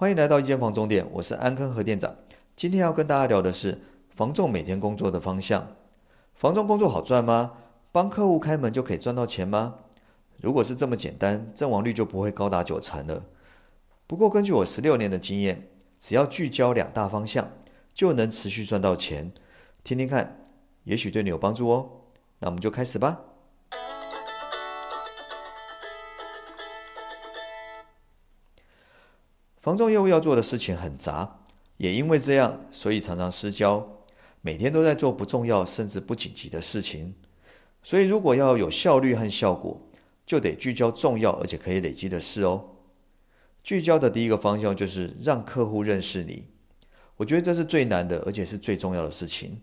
欢迎来到一间房中店，我是安坑和店长。今天要跟大家聊的是房仲每天工作的方向。房仲工作好赚吗？帮客户开门就可以赚到钱吗？如果是这么简单，阵亡率就不会高达九成了。不过根据我十六年的经验，只要聚焦两大方向，就能持续赚到钱。听听看，也许对你有帮助哦。那我们就开始吧。房仲业务要做的事情很杂，也因为这样，所以常常失焦，每天都在做不重要甚至不紧急的事情。所以，如果要有效率和效果，就得聚焦重要而且可以累积的事哦。聚焦的第一个方向就是让客户认识你，我觉得这是最难的，而且是最重要的事情。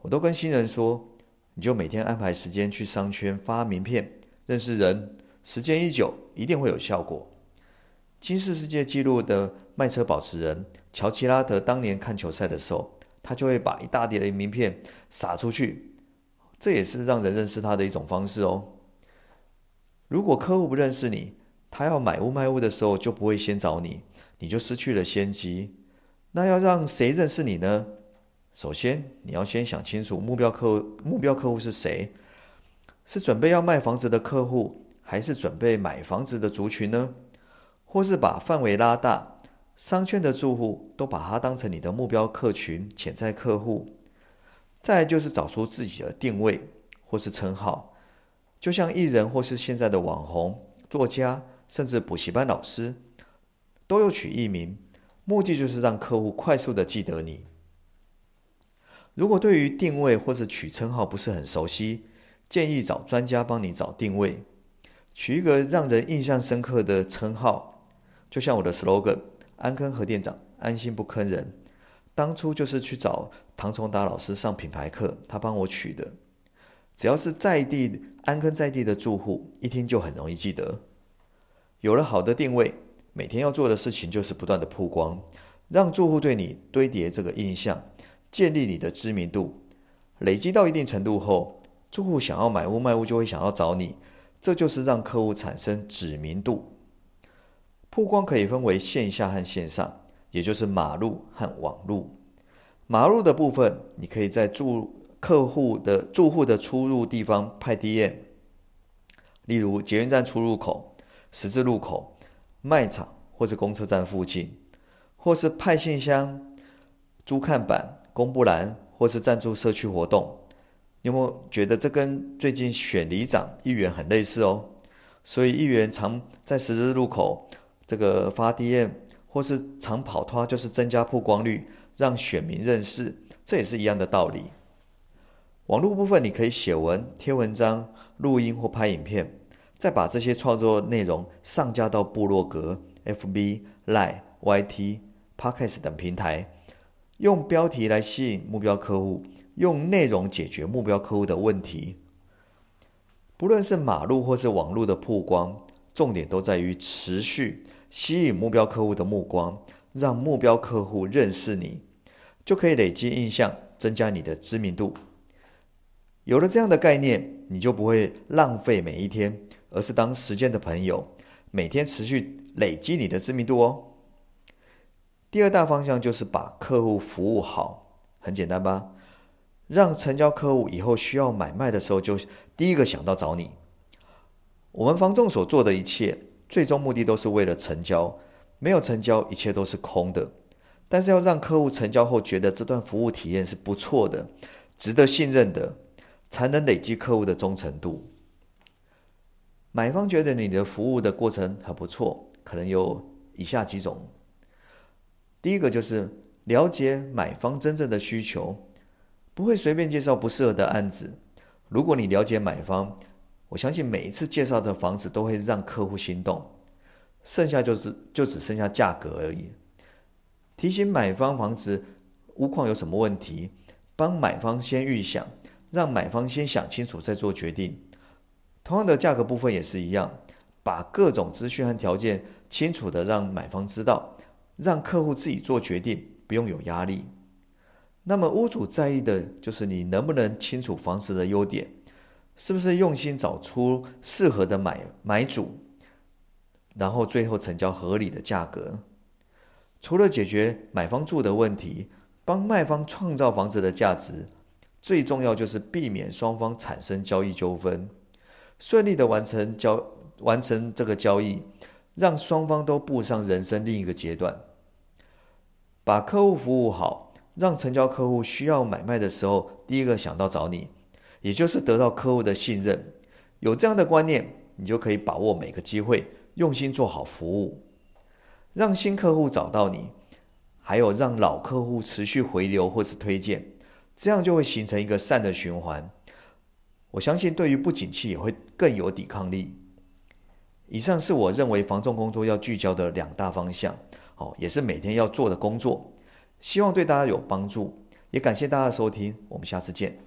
我都跟新人说，你就每天安排时间去商圈发名片，认识人，时间一久，一定会有效果。金氏世界纪录的卖车保持人乔奇拉德当年看球赛的时候，他就会把一大叠的名片撒出去，这也是让人认识他的一种方式哦。如果客户不认识你，他要买屋卖屋的时候就不会先找你，你就失去了先机。那要让谁认识你呢？首先，你要先想清楚目标客户目标客户是谁，是准备要卖房子的客户，还是准备买房子的族群呢？或是把范围拉大，商圈的住户都把它当成你的目标客群、潜在客户。再就是找出自己的定位或是称号，就像艺人或是现在的网红、作家，甚至补习班老师，都有取艺名，目的就是让客户快速的记得你。如果对于定位或是取称号不是很熟悉，建议找专家帮你找定位，取一个让人印象深刻的称号。就像我的 slogan“ 安坑核店长，安心不坑人”，当初就是去找唐崇达老师上品牌课，他帮我取的。只要是在地安坑在地的住户，一听就很容易记得。有了好的定位，每天要做的事情就是不断的曝光，让住户对你堆叠这个印象，建立你的知名度。累积到一定程度后，住户想要买屋卖屋就会想要找你，这就是让客户产生指名度。曝光可以分为线下和线上，也就是马路和网路。马路的部分，你可以在住客户的住户的出入地方派 DM，例如捷运站出入口、十字路口、卖场或是公车站附近，或是派信箱、租看板、公布栏，或是赞助社区活动。有没有觉得这跟最近选里长、议员很类似哦？所以议员常在十字路口。这个发 DM 或是长跑拖，就是增加曝光率，让选民认识，这也是一样的道理。网络部分，你可以写文、贴文章、录音或拍影片，再把这些创作内容上架到部落格、FB、Line、YT、Podcast 等平台，用标题来吸引目标客户，用内容解决目标客户的问题。不论是马路或是网络的曝光，重点都在于持续。吸引目标客户的目光，让目标客户认识你，就可以累积印象，增加你的知名度。有了这样的概念，你就不会浪费每一天，而是当时间的朋友，每天持续累积你的知名度哦。第二大方向就是把客户服务好，很简单吧？让成交客户以后需要买卖的时候，就第一个想到找你。我们房仲所做的一切。最终目的都是为了成交，没有成交，一切都是空的。但是要让客户成交后觉得这段服务体验是不错的，值得信任的，才能累积客户的忠诚度。买方觉得你的服务的过程很不错，可能有以下几种：第一个就是了解买方真正的需求，不会随便介绍不适合的案子。如果你了解买方，我相信每一次介绍的房子都会让客户心动，剩下就是就只剩下价格而已。提醒买方房子屋况有什么问题，帮买方先预想，让买方先想清楚再做决定。同样的价格部分也是一样，把各种资讯和条件清楚的让买方知道，让客户自己做决定，不用有压力。那么屋主在意的就是你能不能清楚房子的优点。是不是用心找出适合的买买主，然后最后成交合理的价格？除了解决买方住的问题，帮卖方创造房子的价值，最重要就是避免双方产生交易纠纷，顺利的完成交完成这个交易，让双方都步上人生另一个阶段。把客户服务好，让成交客户需要买卖的时候，第一个想到找你，也就是得到客户的信任。有这样的观念，你就可以把握每个机会，用心做好服务，让新客户找到你，还有让老客户持续回流或是推荐，这样就会形成一个善的循环。我相信，对于不景气也会更有抵抗力。以上是我认为防重工作要聚焦的两大方向，哦，也是每天要做的工作，希望对大家有帮助，也感谢大家的收听，我们下次见。